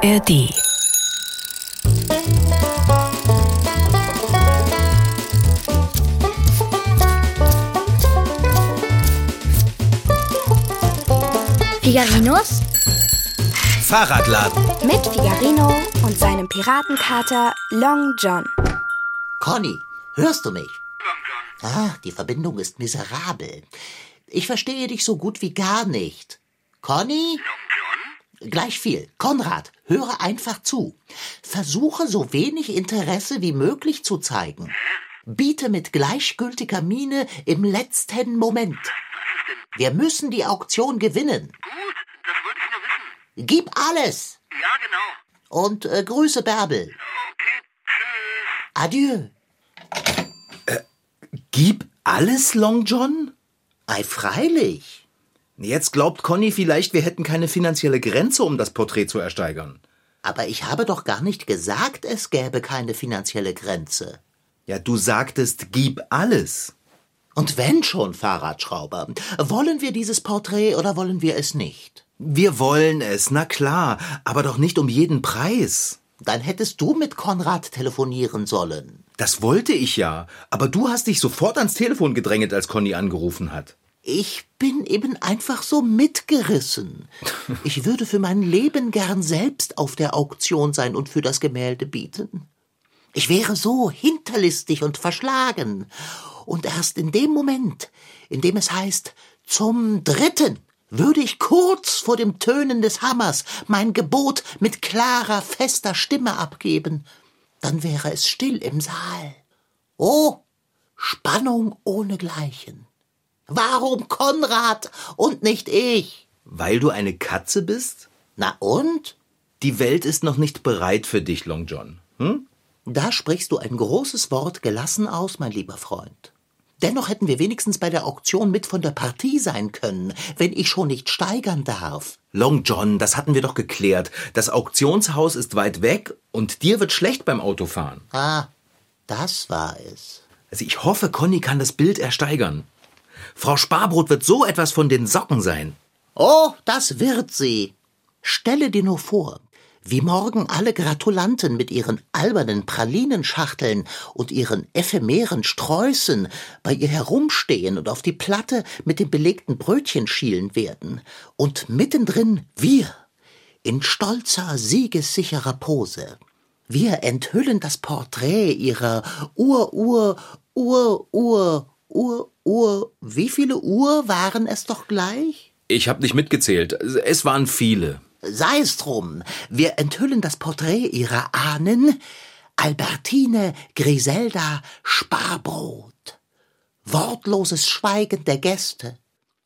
ARD. Figarinos Fahrradladen. mit Figarino und seinem Piratenkater Long John. Conny, hörst du mich? Ah, die Verbindung ist miserabel. Ich verstehe dich so gut wie gar nicht. Conny? Gleich viel. Konrad, höre einfach zu. Versuche so wenig Interesse wie möglich zu zeigen. Biete mit gleichgültiger Miene im letzten Moment. Wir müssen die Auktion gewinnen. Gut, das wollte ich nur wissen. Gib alles. Ja, genau. Und äh, grüße Bärbel. Okay, tschüss. Adieu. Gib alles, Long John? Ei, freilich. Jetzt glaubt Conny vielleicht, wir hätten keine finanzielle Grenze, um das Porträt zu ersteigern. Aber ich habe doch gar nicht gesagt, es gäbe keine finanzielle Grenze. Ja, du sagtest, gib alles. Und wenn schon, Fahrradschrauber, wollen wir dieses Porträt oder wollen wir es nicht? Wir wollen es, na klar, aber doch nicht um jeden Preis. Dann hättest du mit Konrad telefonieren sollen. Das wollte ich ja, aber du hast dich sofort ans Telefon gedrängelt, als Conny angerufen hat. Ich bin eben einfach so mitgerissen. Ich würde für mein Leben gern selbst auf der Auktion sein und für das Gemälde bieten. Ich wäre so hinterlistig und verschlagen. Und erst in dem Moment, in dem es heißt, zum Dritten, würde ich kurz vor dem Tönen des Hammers mein Gebot mit klarer, fester Stimme abgeben. Dann wäre es still im Saal. Oh, Spannung ohnegleichen. Warum Konrad und nicht ich? Weil du eine Katze bist? Na und? Die Welt ist noch nicht bereit für dich, Long John. Hm? Da sprichst du ein großes Wort gelassen aus, mein lieber Freund. Dennoch hätten wir wenigstens bei der Auktion mit von der Partie sein können, wenn ich schon nicht steigern darf. Long John, das hatten wir doch geklärt. Das Auktionshaus ist weit weg und dir wird schlecht beim Autofahren. Ah, das war es. Also ich hoffe, Conny kann das Bild ersteigern. Frau Sparbrot wird so etwas von den Socken sein. Oh, das wird sie. Stelle dir nur vor, wie morgen alle Gratulanten mit ihren albernen Pralinenschachteln und ihren ephemeren Sträußen bei ihr herumstehen und auf die Platte mit dem belegten Brötchen schielen werden. Und mittendrin wir, in stolzer, siegessicherer Pose. Wir enthüllen das Porträt ihrer Ur, Ur, Ur. Wie viele Uhr waren es doch gleich? Ich habe nicht mitgezählt. Es waren viele. Sei es drum, wir enthüllen das Porträt ihrer Ahnen, Albertine Griselda Sparbrot. Wortloses Schweigen der Gäste.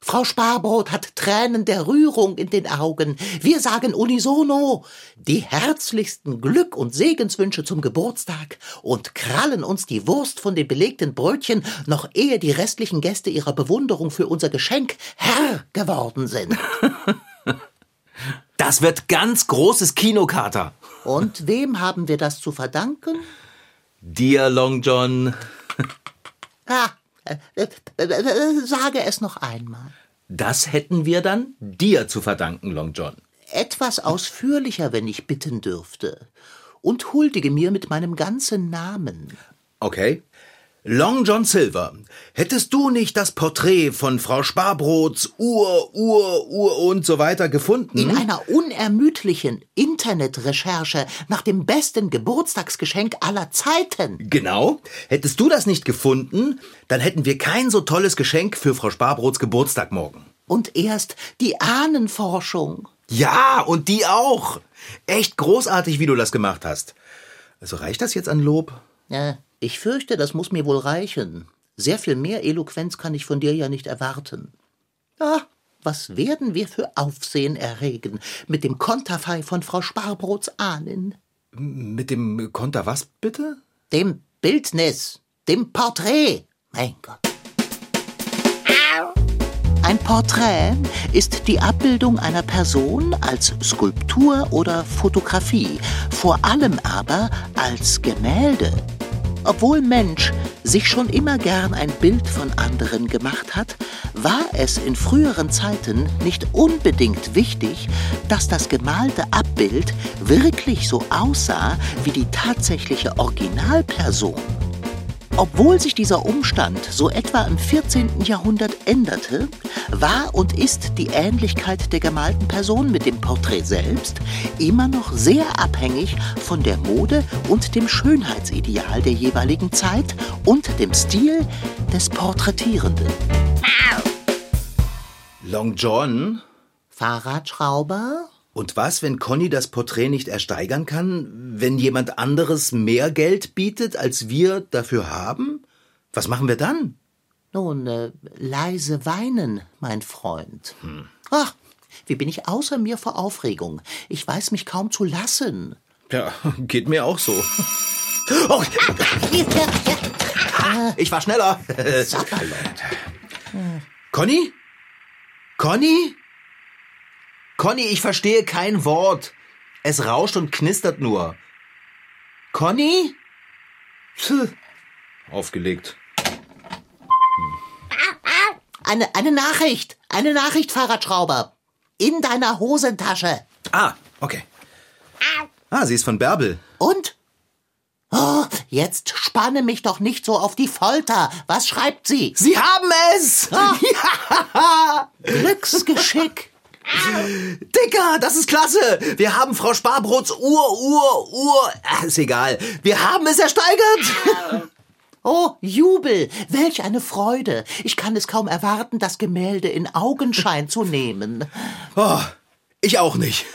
Frau Sparbrot hat Tränen der Rührung in den Augen. Wir sagen unisono die herzlichsten Glück- und Segenswünsche zum Geburtstag und krallen uns die Wurst von den belegten Brötchen, noch ehe die restlichen Gäste ihrer Bewunderung für unser Geschenk Herr geworden sind. Das wird ganz großes Kinokater. Und wem haben wir das zu verdanken? Dir, Long John. Ah, äh, äh, sage es noch einmal. Das hätten wir dann dir zu verdanken, Long John. Etwas ausführlicher, wenn ich bitten dürfte. Und huldige mir mit meinem ganzen Namen. Okay. Long John Silver, hättest du nicht das Porträt von Frau Sparbrots Ur, Ur, Ur und so weiter gefunden? In einer unermüdlichen Internetrecherche nach dem besten Geburtstagsgeschenk aller Zeiten. Genau. Hättest du das nicht gefunden, dann hätten wir kein so tolles Geschenk für Frau Sparbrots Geburtstag morgen. Und erst die Ahnenforschung. Ja, und die auch. Echt großartig, wie du das gemacht hast. Also reicht das jetzt an Lob? Ja, ich fürchte, das muss mir wohl reichen. Sehr viel mehr Eloquenz kann ich von dir ja nicht erwarten. Ah, was werden wir für Aufsehen erregen mit dem Konterfei von Frau Sparbrots Ahnen? Mit dem Konter was bitte? Dem Bildnis, dem Porträt. Mein Gott. Ein Porträt ist die Abbildung einer Person als Skulptur oder Fotografie, vor allem aber als Gemälde. Obwohl Mensch sich schon immer gern ein Bild von anderen gemacht hat, war es in früheren Zeiten nicht unbedingt wichtig, dass das gemalte Abbild wirklich so aussah wie die tatsächliche Originalperson. Obwohl sich dieser Umstand so etwa im 14. Jahrhundert änderte, war und ist die Ähnlichkeit der gemalten Person mit dem Porträt selbst immer noch sehr abhängig von der Mode und dem Schönheitsideal der jeweiligen Zeit und dem Stil des Porträtierenden. Long John? Fahrradschrauber? Und was, wenn Conny das Porträt nicht ersteigern kann, wenn jemand anderes mehr Geld bietet, als wir dafür haben? Was machen wir dann? Nun, äh, leise weinen, mein Freund. Ach, wie bin ich außer mir vor Aufregung? Ich weiß mich kaum zu lassen. Ja, geht mir auch so. Oh, ich war schneller. Sapperlot. Conny? Conny? Conny, ich verstehe kein Wort. Es rauscht und knistert nur. Conny? Puh. Aufgelegt. Eine, eine Nachricht, eine Nachricht, Fahrradschrauber. In deiner Hosentasche. Ah, okay. Ah, sie ist von Bärbel. Und? Oh, jetzt spanne mich doch nicht so auf die Folter. Was schreibt sie? Sie haben es! Ah. Glücksgeschick. Dicker, das ist klasse! Wir haben Frau Sparbrots Uhr, Uhr, Uhr. Ist egal. Wir haben es ersteigert! Oh, Jubel, welch eine Freude. Ich kann es kaum erwarten, das Gemälde in Augenschein zu nehmen. Oh, ich auch nicht.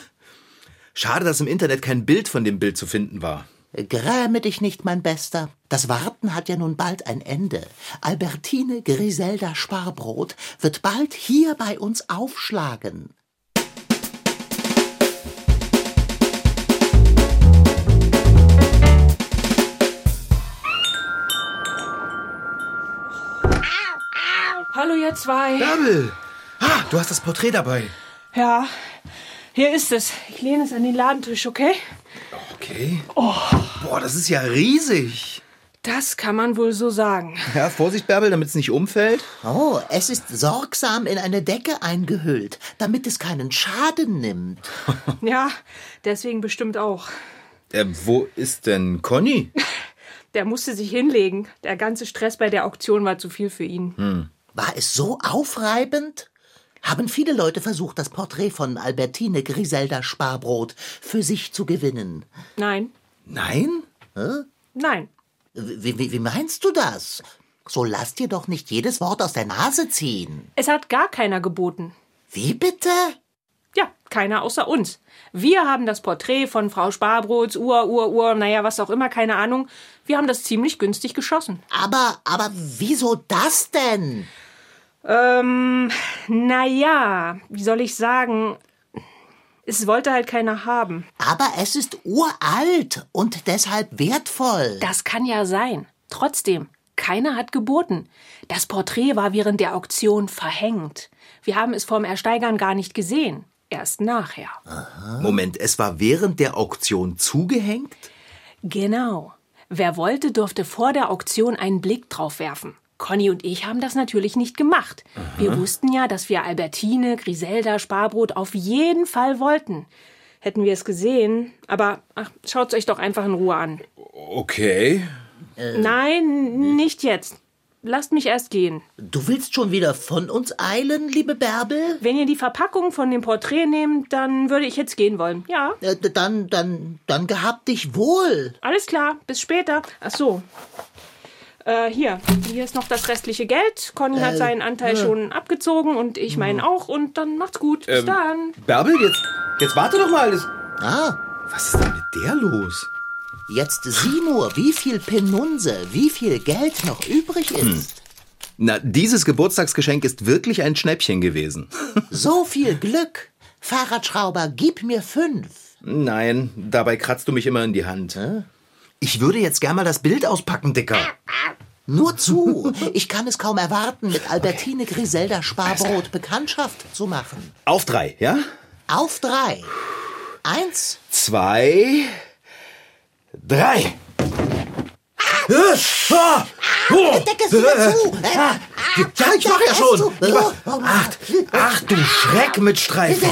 Schade, dass im Internet kein Bild von dem Bild zu finden war. Gräme dich nicht, mein Bester. Das Warten hat ja nun bald ein Ende. Albertine Griselda Sparbrot wird bald hier bei uns aufschlagen. Hallo ihr zwei. Bärbel! Ah, du hast das Porträt dabei. Ja, hier ist es. Ich lehne es an den Ladentisch, okay? Okay. Boah, das ist ja riesig. Das kann man wohl so sagen. Ja, Vorsicht, Bärbel, damit es nicht umfällt. Oh, es ist sorgsam in eine Decke eingehüllt, damit es keinen Schaden nimmt. Ja, deswegen bestimmt auch. Äh, wo ist denn Conny? Der musste sich hinlegen. Der ganze Stress bei der Auktion war zu viel für ihn. War es so aufreibend? Haben viele Leute versucht, das Porträt von Albertine Griselda Sparbrot für sich zu gewinnen. Nein, Nein? nein. Wie, wie, wie meinst du das? So lass dir doch nicht jedes Wort aus der Nase ziehen. Es hat gar keiner geboten. Wie bitte? Ja, keiner außer uns. Wir haben das Porträt von Frau Sparbrots, Uhr, Uhr, Uhr, naja, was auch immer, keine Ahnung. Wir haben das ziemlich günstig geschossen. Aber, aber wieso das denn? Ähm, naja, wie soll ich sagen? Es wollte halt keiner haben. Aber es ist uralt und deshalb wertvoll. Das kann ja sein. Trotzdem, keiner hat geboten. Das Porträt war während der Auktion verhängt. Wir haben es vorm Ersteigern gar nicht gesehen. Erst nachher. Moment, es war während der Auktion zugehängt? Genau. Wer wollte, durfte vor der Auktion einen Blick drauf werfen. Conny und ich haben das natürlich nicht gemacht. Wir wussten ja, dass wir Albertine, Griselda, Sparbrot auf jeden Fall wollten. Hätten wir es gesehen. Aber ach, schaut's euch doch einfach in Ruhe an. Okay. Nein, nicht jetzt. Lasst mich erst gehen. Du willst schon wieder von uns eilen, liebe Bärbel? Wenn ihr die Verpackung von dem Porträt nehmt, dann würde ich jetzt gehen wollen. Ja, Äh, dann, dann, dann gehabt dich wohl. alles klar. Bis später. Ach so. Äh, hier. Hier ist noch das restliche Geld. Conny hat seinen Anteil schon abgezogen und ich meinen auch. Und dann macht's gut. Bis dann. Bärbel, jetzt, jetzt warte doch mal. Das, Ah, was ist denn mit der los? jetzt sieh nur, wie viel Penunse, wie viel Geld noch übrig ist. Na, dieses Geburtstagsgeschenk ist wirklich ein Schnäppchen gewesen. So viel Glück. Fahrradschrauber, gib mir fünf. Nein, dabei kratzt du mich immer in die Hand. Ich würde jetzt gern mal das Bild auspacken, Dicker. Nur zu. Ich kann es kaum erwarten, mit Albertine Griselda Sparbrot Bekanntschaft zu machen. Auf drei, ja? Auf drei. Eins, Zwei, drei. Ah! Oh! Decke es wieder zu. Äh, Ja, ich mach ja Decke schon. mach- Oh, Ach, ach du Schreck mit Streifen.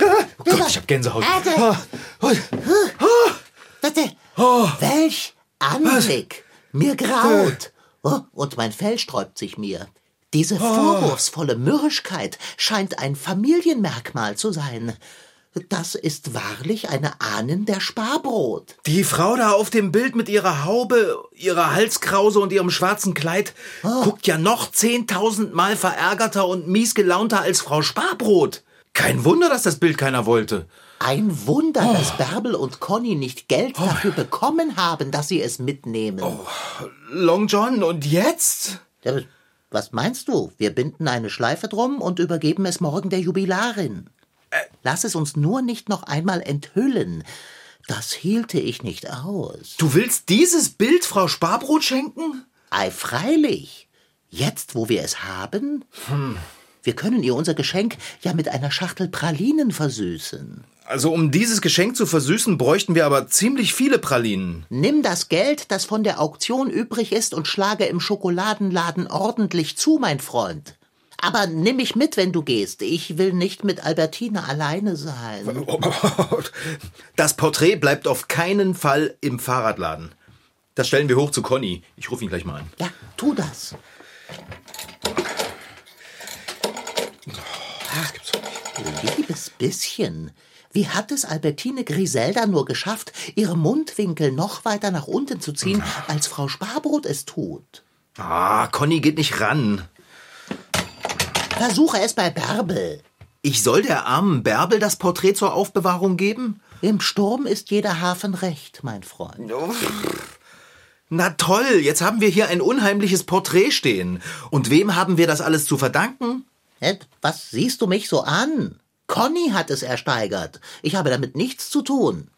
Oh Gott, ich hab Gänsehaut. Ah, Bitte. Oh. Welch Anblick. Mir graut. Oh, und mein Fell sträubt sich mir. Diese vorwurfsvolle Mürrischkeit scheint ein Familienmerkmal zu sein. Das ist wahrlich eine Ahnen der Sparbrot. Die Frau da auf dem Bild mit ihrer Haube, ihrer Halskrause und ihrem schwarzen Kleid guckt ja noch zehntausendmal verärgerter und mies gelaunter als Frau Sparbrot. Kein Wunder, dass das Bild keiner wollte. Ein Wunder, dass Bärbel und Conny nicht Geld dafür bekommen haben, dass sie es mitnehmen. Long John, und jetzt? Was meinst du? Wir binden eine Schleife drum und übergeben es morgen der Jubilarin. Lass es uns nur nicht noch einmal enthüllen. Das hielte ich nicht aus. Du willst dieses Bild Frau Sparbrot schenken? Ei, freilich. Jetzt, wo wir es haben, wir können ihr unser Geschenk ja mit einer Schachtel Pralinen versüßen. Also um dieses Geschenk zu versüßen, bräuchten wir aber ziemlich viele Pralinen. Nimm das Geld, das von der Auktion übrig ist, und schlage im Schokoladenladen ordentlich zu, mein Freund. Aber nimm mich mit, wenn du gehst. Ich will nicht mit Albertine alleine sein. Das Porträt bleibt auf keinen Fall im Fahrradladen. Das stellen wir hoch zu Conny. Ich rufe ihn gleich mal an. Ja, tu das. Liebes bisschen, wie hat es Albertine Griselda nur geschafft, ihre Mundwinkel noch weiter nach unten zu ziehen, als Frau Sparbrot es tut? Ah, Conny geht nicht ran. Versuche es bei Bärbel. Ich soll der armen Bärbel das Porträt zur Aufbewahrung geben? Im Sturm ist jeder Hafen recht, mein Freund. Na toll, jetzt haben wir hier ein unheimliches Porträt stehen. Und wem haben wir das alles zu verdanken? Was siehst du mich so an? Conny hat es ersteigert. Ich habe damit nichts zu tun.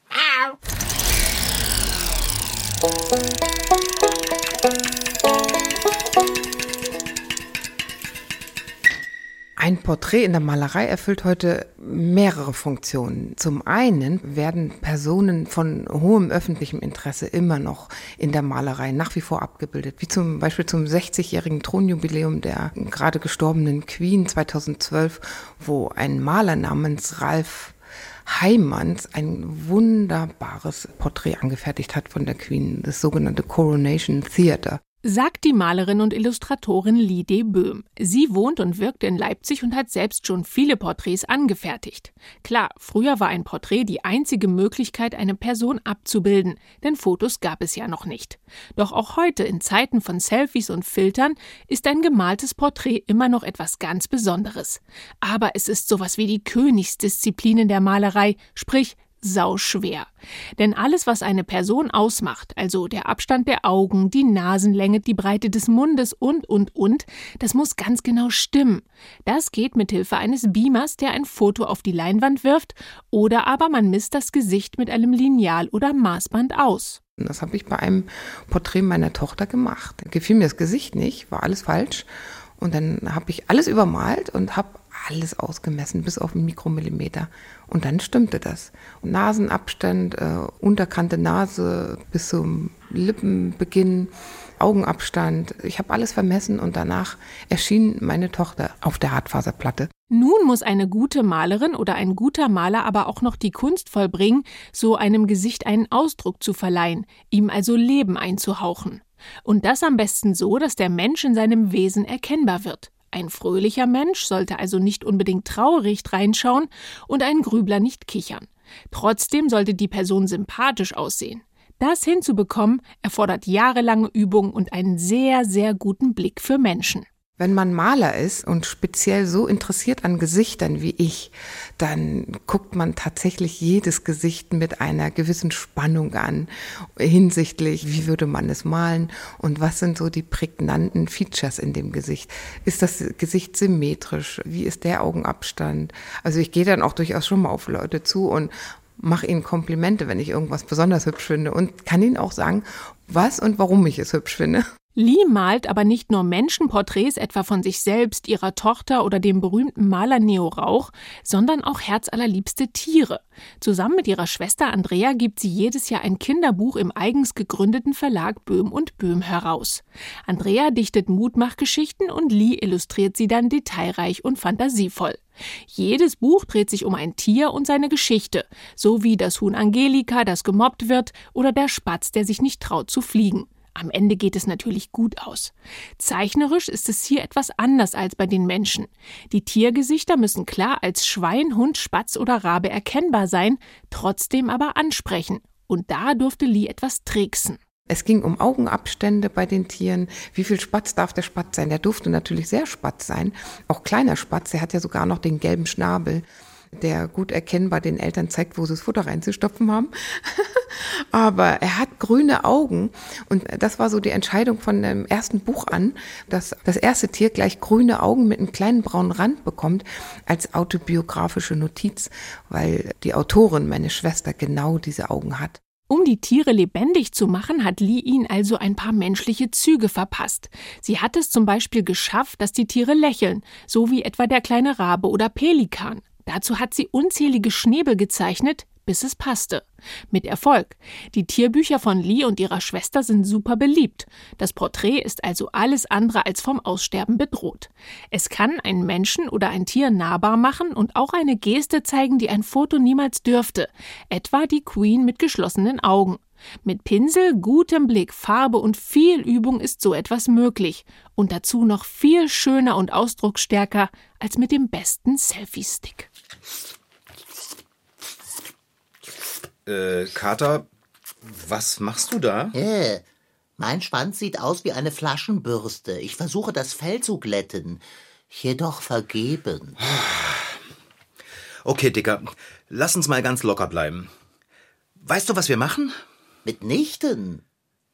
Ein Porträt in der Malerei erfüllt heute mehrere Funktionen. Zum einen werden Personen von hohem öffentlichem Interesse immer noch in der Malerei nach wie vor abgebildet, wie zum Beispiel zum 60-jährigen Thronjubiläum der gerade gestorbenen Queen 2012, wo ein Maler namens Ralf Heimanns ein wunderbares Porträt angefertigt hat von der Queen, das sogenannte Coronation Theater. Sagt die Malerin und Illustratorin Lide Böhm. Sie wohnt und wirkt in Leipzig und hat selbst schon viele Porträts angefertigt. Klar, früher war ein Porträt die einzige Möglichkeit, eine Person abzubilden, denn Fotos gab es ja noch nicht. Doch auch heute, in Zeiten von Selfies und Filtern, ist ein gemaltes Porträt immer noch etwas ganz Besonderes. Aber es ist sowas wie die Königsdisziplin in der Malerei, sprich sauschwer. Denn alles, was eine Person ausmacht, also der Abstand der Augen, die Nasenlänge, die Breite des Mundes und, und, und, das muss ganz genau stimmen. Das geht mit Hilfe eines Beamers, der ein Foto auf die Leinwand wirft, oder aber man misst das Gesicht mit einem Lineal oder Maßband aus. Das habe ich bei einem Porträt meiner Tochter gemacht. Gefiel mir das Gesicht nicht, war alles falsch. Und dann habe ich alles übermalt und habe alles ausgemessen, bis auf einen Mikromillimeter. Und dann stimmte das. Und Nasenabstand, äh, Unterkante Nase bis zum Lippenbeginn, Augenabstand. Ich habe alles vermessen und danach erschien meine Tochter auf der Hartfaserplatte. Nun muss eine gute Malerin oder ein guter Maler aber auch noch die Kunst vollbringen, so einem Gesicht einen Ausdruck zu verleihen, ihm also Leben einzuhauchen. Und das am besten so, dass der Mensch in seinem Wesen erkennbar wird. Ein fröhlicher Mensch sollte also nicht unbedingt traurig reinschauen und ein Grübler nicht kichern. Trotzdem sollte die Person sympathisch aussehen. Das hinzubekommen erfordert jahrelange Übung und einen sehr, sehr guten Blick für Menschen. Wenn man Maler ist und speziell so interessiert an Gesichtern wie ich, dann guckt man tatsächlich jedes Gesicht mit einer gewissen Spannung an, hinsichtlich, wie würde man es malen und was sind so die prägnanten Features in dem Gesicht. Ist das Gesicht symmetrisch? Wie ist der Augenabstand? Also ich gehe dann auch durchaus schon mal auf Leute zu und mache ihnen Komplimente, wenn ich irgendwas besonders hübsch finde und kann ihnen auch sagen, was und warum ich es hübsch finde. Lee malt aber nicht nur Menschenporträts etwa von sich selbst, ihrer Tochter oder dem berühmten Maler Neo Rauch, sondern auch herzallerliebste Tiere. Zusammen mit ihrer Schwester Andrea gibt sie jedes Jahr ein Kinderbuch im eigens gegründeten Verlag Böhm und Böhm heraus. Andrea dichtet Mutmachgeschichten und Lee illustriert sie dann detailreich und fantasievoll. Jedes Buch dreht sich um ein Tier und seine Geschichte, so wie das Huhn Angelika, das gemobbt wird, oder der Spatz, der sich nicht traut zu fliegen. Am Ende geht es natürlich gut aus. Zeichnerisch ist es hier etwas anders als bei den Menschen. Die Tiergesichter müssen klar als Schwein, Hund, Spatz oder Rabe erkennbar sein, trotzdem aber ansprechen. Und da durfte Lee etwas tricksen. Es ging um Augenabstände bei den Tieren. Wie viel Spatz darf der Spatz sein? Der durfte natürlich sehr Spatz sein. Auch kleiner Spatz, der hat ja sogar noch den gelben Schnabel der gut erkennbar den Eltern zeigt, wo sie das Futter reinzustopfen haben. Aber er hat grüne Augen und das war so die Entscheidung von dem ersten Buch an, dass das erste Tier gleich grüne Augen mit einem kleinen braunen Rand bekommt als autobiografische Notiz, weil die Autorin, meine Schwester, genau diese Augen hat. Um die Tiere lebendig zu machen, hat Lee ihnen also ein paar menschliche Züge verpasst. Sie hat es zum Beispiel geschafft, dass die Tiere lächeln, so wie etwa der kleine Rabe oder Pelikan. Dazu hat sie unzählige Schnäbel gezeichnet, bis es passte. Mit Erfolg. Die Tierbücher von Lee und ihrer Schwester sind super beliebt. Das Porträt ist also alles andere als vom Aussterben bedroht. Es kann einen Menschen oder ein Tier nahbar machen und auch eine Geste zeigen, die ein Foto niemals dürfte. Etwa die Queen mit geschlossenen Augen. Mit Pinsel, gutem Blick, Farbe und viel Übung ist so etwas möglich. Und dazu noch viel schöner und ausdrucksstärker als mit dem besten Selfie-Stick. Äh, Kater, was machst du da? Äh, mein Schwanz sieht aus wie eine Flaschenbürste. Ich versuche das Fell zu glätten. Jedoch vergeben. Okay, Dicker, lass uns mal ganz locker bleiben. Weißt du, was wir machen? Mitnichten.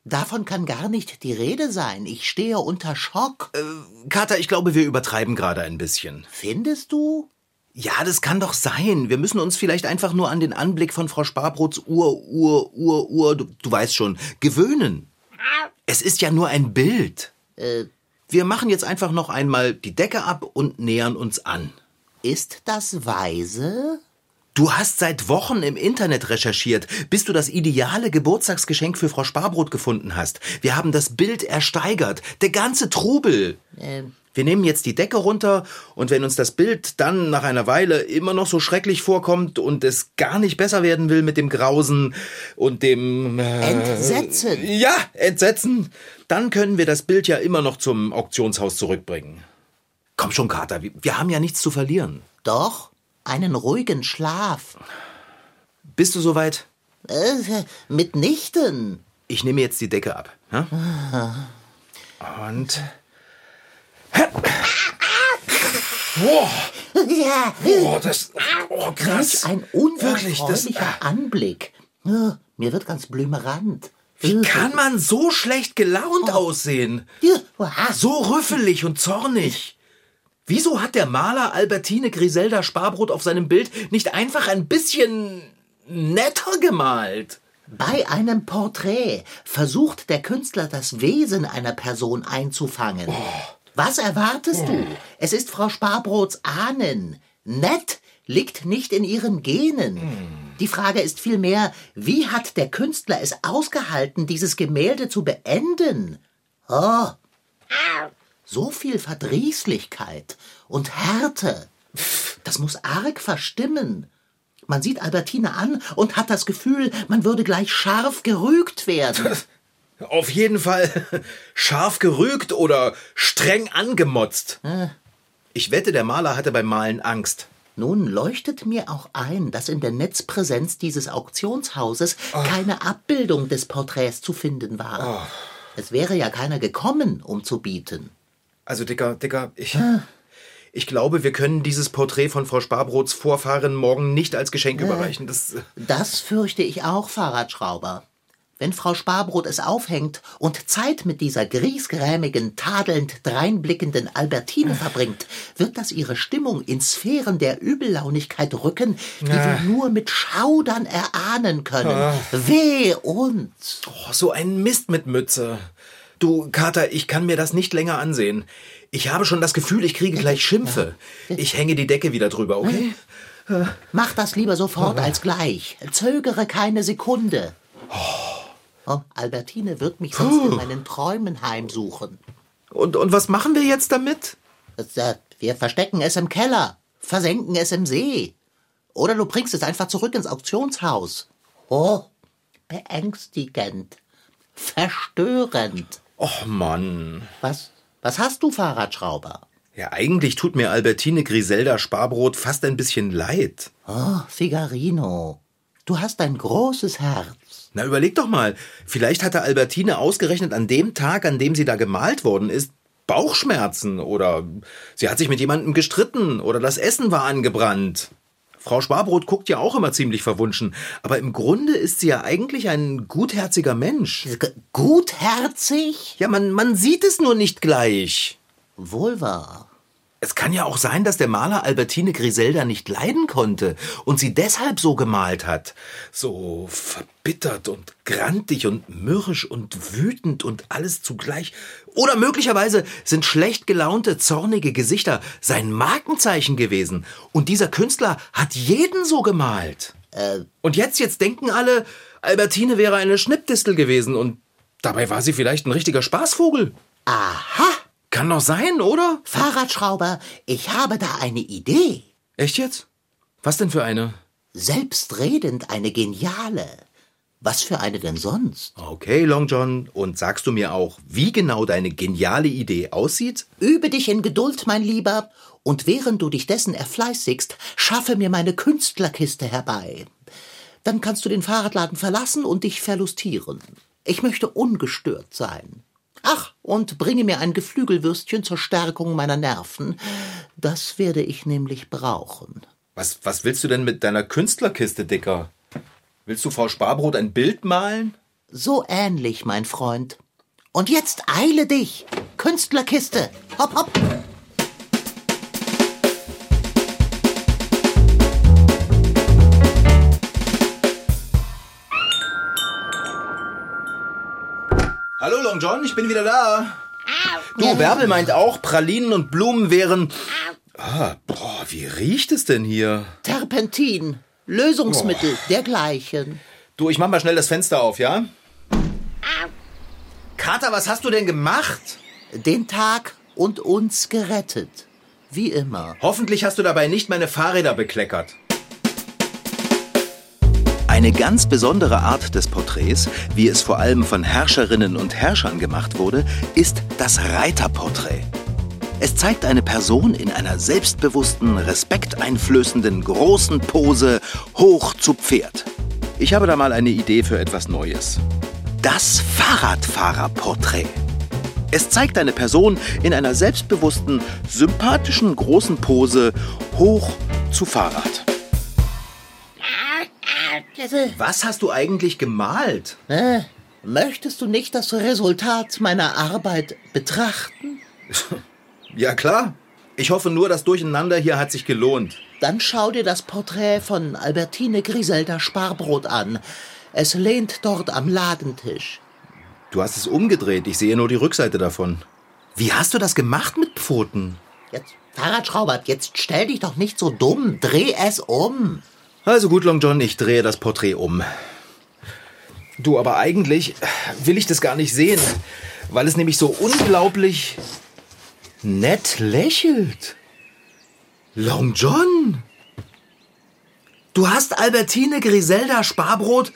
Davon kann gar nicht die Rede sein. Ich stehe unter Schock. Äh, Kater, ich glaube, wir übertreiben gerade ein bisschen. Findest du? Ja, das kann doch sein. Wir müssen uns vielleicht einfach nur an den Anblick von Frau Sparbrots Uhr, Uhr, Uhr, Uhr, du, du weißt schon, gewöhnen. Es ist ja nur ein Bild. Äh, Wir machen jetzt einfach noch einmal die Decke ab und nähern uns an. ist das weise? Du hast seit Wochen im Internet recherchiert, bis du das ideale Geburtstagsgeschenk für Frau Sparbrot gefunden hast. Wir haben das Bild ersteigert. Der ganze Trubel. Ähm, Wir nehmen jetzt die Decke runter und wenn uns das Bild dann nach einer Weile immer noch so schrecklich vorkommt und es gar nicht besser werden will mit dem Grausen und dem... Äh, Entsetzen. Ja, Entsetzen. Dann können wir das Bild ja immer noch zum Auktionshaus zurückbringen. Komm schon, Kater, wir- wir haben ja nichts zu verlieren. Doch, einen ruhigen Schlaf. Bist du soweit? Äh, mitnichten. Ich nehme jetzt die Decke ab. Ja? Und. Boah, Ja, das. Oh, krass. ein unerfreulicher Anblick. Äh, Mir wird ganz blümerant. Wie kann man so schlecht gelaunt aussehen? Ja, ah, So rüffelig und zornig. Wieso hat der Maler Albertine Griselda Sparbrot auf seinem Bild nicht einfach ein bisschen netter gemalt? Bei einem Porträt versucht der Künstler das Wesen einer Person einzufangen. Was erwartest du? Es ist Frau Sparbrots Ahnen. Nett liegt nicht in ihren Genen. Die Frage ist vielmehr, wie hat der Künstler es ausgehalten, dieses Gemälde zu beenden? Oh, so viel Verdrießlichkeit und Härte. Das muss arg verstimmen. Man sieht Albertine an und hat das Gefühl, man würde gleich scharf gerügt werden. Auf jeden Fall scharf gerügt oder streng angemotzt. Ich wette, der Maler hatte beim Malen Angst. Nun leuchtet mir auch ein, dass in der Netzpräsenz dieses Auktionshauses keine Abbildung des Porträts zu finden war. Es wäre ja keiner gekommen, um zu bieten. Also, Dicker, Dicker, ich. Ich glaube, wir können dieses Porträt von Frau Sparbrots Vorfahren morgen nicht als Geschenk überreichen. Das. äh, Das fürchte ich auch, Fahrradschrauber. Wenn Frau Sparbrot es aufhängt und Zeit mit dieser griesgrämigen, tadelnd dreinblickenden Albertine verbringt, wird das ihre Stimmung in Sphären der Übellaunigkeit rücken, die wir nur mit Schaudern erahnen können. Weh uns! Oh, so ein Mist mit Mütze. Du, Kater, ich kann mir das nicht länger ansehen. Ich habe schon das Gefühl, ich kriege gleich Schimpfe. Ich hänge die Decke wieder drüber, okay? Mach das lieber sofort als gleich. Zögere keine Sekunde. Oh, Albertine wird mich sonst in meinen Träumen heimsuchen. Und, und was machen wir jetzt damit? Äh, Wir verstecken es im Keller, versenken es im See. Oder du bringst es einfach zurück ins Auktionshaus. Oh, beängstigend. Verstörend. Och Mann. Was, was hast du, Fahrradschrauber? Ja, eigentlich tut mir Albertine Griselda Sparbrot fast ein bisschen leid. Oh, Figarino. Du hast ein großes Herz. Na, überleg doch mal. Vielleicht hatte Albertine ausgerechnet an dem Tag, an dem sie da gemalt worden ist, Bauchschmerzen oder sie hat sich mit jemandem gestritten oder das Essen war angebrannt. Frau Sparbrot guckt ja auch immer ziemlich verwunschen, aber im Grunde ist sie ja eigentlich ein gutherziger Mensch. Gutherzig? Ja, man, man sieht es nur nicht gleich. Wohl wahr. Es kann ja auch sein, dass der Maler Albertine Griselda nicht leiden konnte und sie deshalb so gemalt hat. So verbittert und grantig und mürrisch und wütend und alles zugleich. Oder möglicherweise sind schlecht gelaunte, zornige Gesichter sein Markenzeichen gewesen. Und dieser Künstler hat jeden so gemalt. Und jetzt, jetzt denken alle, Albertine wäre eine Schnippdistel gewesen und dabei war sie vielleicht ein richtiger Spaßvogel. Aha! Kann doch sein, oder? Fahrradschrauber, ich habe da eine Idee. Echt jetzt? Was denn für eine? Selbstredend eine geniale. Was für eine denn sonst? Okay, Long John. Und sagst du mir auch, wie genau deine geniale Idee aussieht? Übe dich in Geduld, mein Lieber, und während du dich dessen erfleißigst, schaffe mir meine Künstlerkiste herbei. Dann kannst du den Fahrradladen verlassen und dich verlustieren. Ich möchte ungestört sein. Ach, und bringe mir ein Geflügelwürstchen zur Stärkung meiner Nerven. Das werde ich nämlich brauchen. Was, was willst du denn mit deiner Künstlerkiste, Dicker? Willst du Frau Sparbrot ein Bild malen? So ähnlich, mein Freund. Und jetzt eile dich. Künstlerkiste. Hopp, hopp. Hallo, Long John, ich bin wieder da. Du, Bärbel meint auch, Pralinen und Blumen wären. Ah, boah, wie riecht es denn hier? Terpentin. Lösungsmittel dergleichen. Du, ich mach mal schnell das Fenster auf, ja? Kater, was hast du denn gemacht? Den Tag und uns gerettet. Wie immer. Hoffentlich hast du dabei nicht meine Fahrräder bekleckert. Eine ganz besondere Art des Porträts, wie es vor allem von Herrscherinnen und Herrschern gemacht wurde, ist das Reiterporträt. Es zeigt eine Person in einer selbstbewussten, respekteinflößenden, großen Pose hoch zu Pferd. Ich habe da mal eine Idee für etwas Neues. Das Fahrradfahrerporträt. Es zeigt eine Person in einer selbstbewussten, sympathischen, großen Pose hoch zu Fahrrad. Was hast du eigentlich gemalt? Äh, möchtest du nicht das Resultat meiner Arbeit betrachten? Ja, klar. Ich hoffe nur, das Durcheinander hier hat sich gelohnt. Dann schau dir das Porträt von Albertine Griselda Sparbrot an. Es lehnt dort am Ladentisch. Du hast es umgedreht. Ich sehe nur die Rückseite davon. Wie hast du das gemacht mit Pfoten? Jetzt, Fahrradschrauber, jetzt stell dich doch nicht so dumm. Dreh es um. Also gut, Long John, ich drehe das Porträt um. Du, aber eigentlich will ich das gar nicht sehen, weil es nämlich so unglaublich nett lächelt. Long John, du hast Albertine Griselda Sparbrot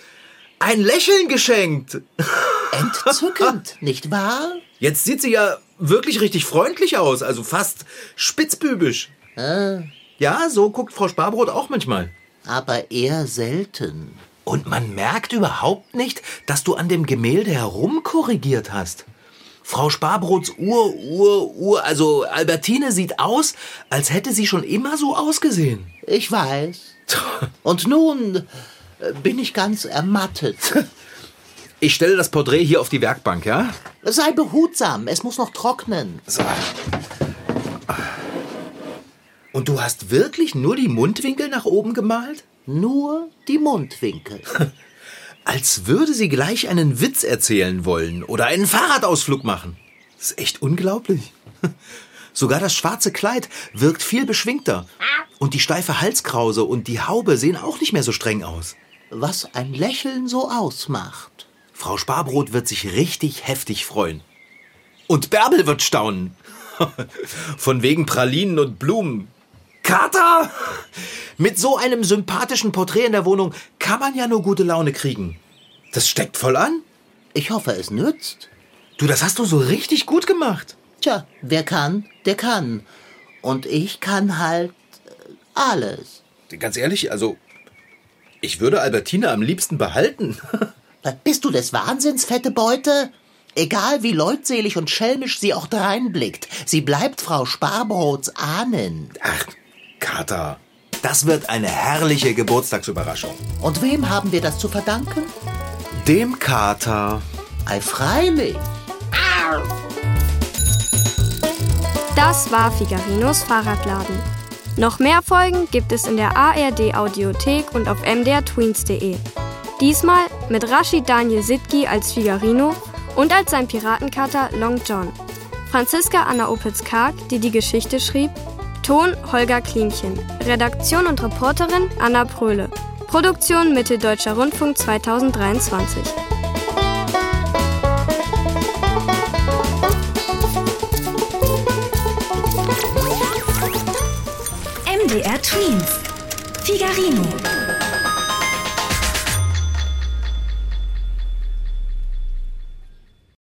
ein Lächeln geschenkt. Entzückend, nicht wahr? Jetzt sieht sie ja wirklich richtig freundlich aus, also fast spitzbübisch. Ja, so guckt Frau Sparbrot auch manchmal. Aber eher selten. Und man merkt überhaupt nicht, dass du an dem Gemälde herumkorrigiert hast. Frau Sparbrots Ur, Ur, Ur, also Albertine sieht aus, als hätte sie schon immer so ausgesehen. Ich weiß. Und nun äh, bin ich ganz ermattet. Ich stelle das Porträt hier auf die Werkbank, ja? Sei behutsam, es muss noch trocknen. So. Und du hast wirklich nur die Mundwinkel nach oben gemalt? Nur die Mundwinkel. Als würde sie gleich einen Witz erzählen wollen oder einen Fahrradausflug machen. Das ist echt unglaublich. Sogar das schwarze Kleid wirkt viel beschwingter. Und die steife Halskrause und die Haube sehen auch nicht mehr so streng aus. Was ein Lächeln so ausmacht. Frau Sparbrot wird sich richtig heftig freuen. Und Bärbel wird staunen. Von wegen Pralinen und Blumen. Kater! Mit so einem sympathischen Porträt in der Wohnung kann man ja nur gute Laune kriegen. Das steckt voll an. Ich hoffe, es nützt. Du, das hast du so richtig gut gemacht. Tja, wer kann, der kann. Und ich kann halt äh, alles. Ganz ehrlich, also ich würde Albertine am liebsten behalten. Bist du des Wahnsinns, fette Beute? Egal wie leutselig und schelmisch sie auch dreinblickt, sie bleibt Frau Sparbrots Ahnen. Ach, Kater, das wird eine herrliche Geburtstagsüberraschung. Und wem haben wir das zu verdanken? Dem Kater. Ei, freilich. Das war Figarinos Fahrradladen. Noch mehr Folgen gibt es in der ARD Audiothek und auf mdrtweens.de. Diesmal mit Rashid Daniel Sitki als Figarino und als sein Piratenkater Long John. Franziska Anna Opitz-Karg, die die Geschichte schrieb. Ton Holger Klimchen. Redaktion und Reporterin Anna Pröhle. Produktion Mitteldeutscher Rundfunk 2023. MDR Twins. Figarino.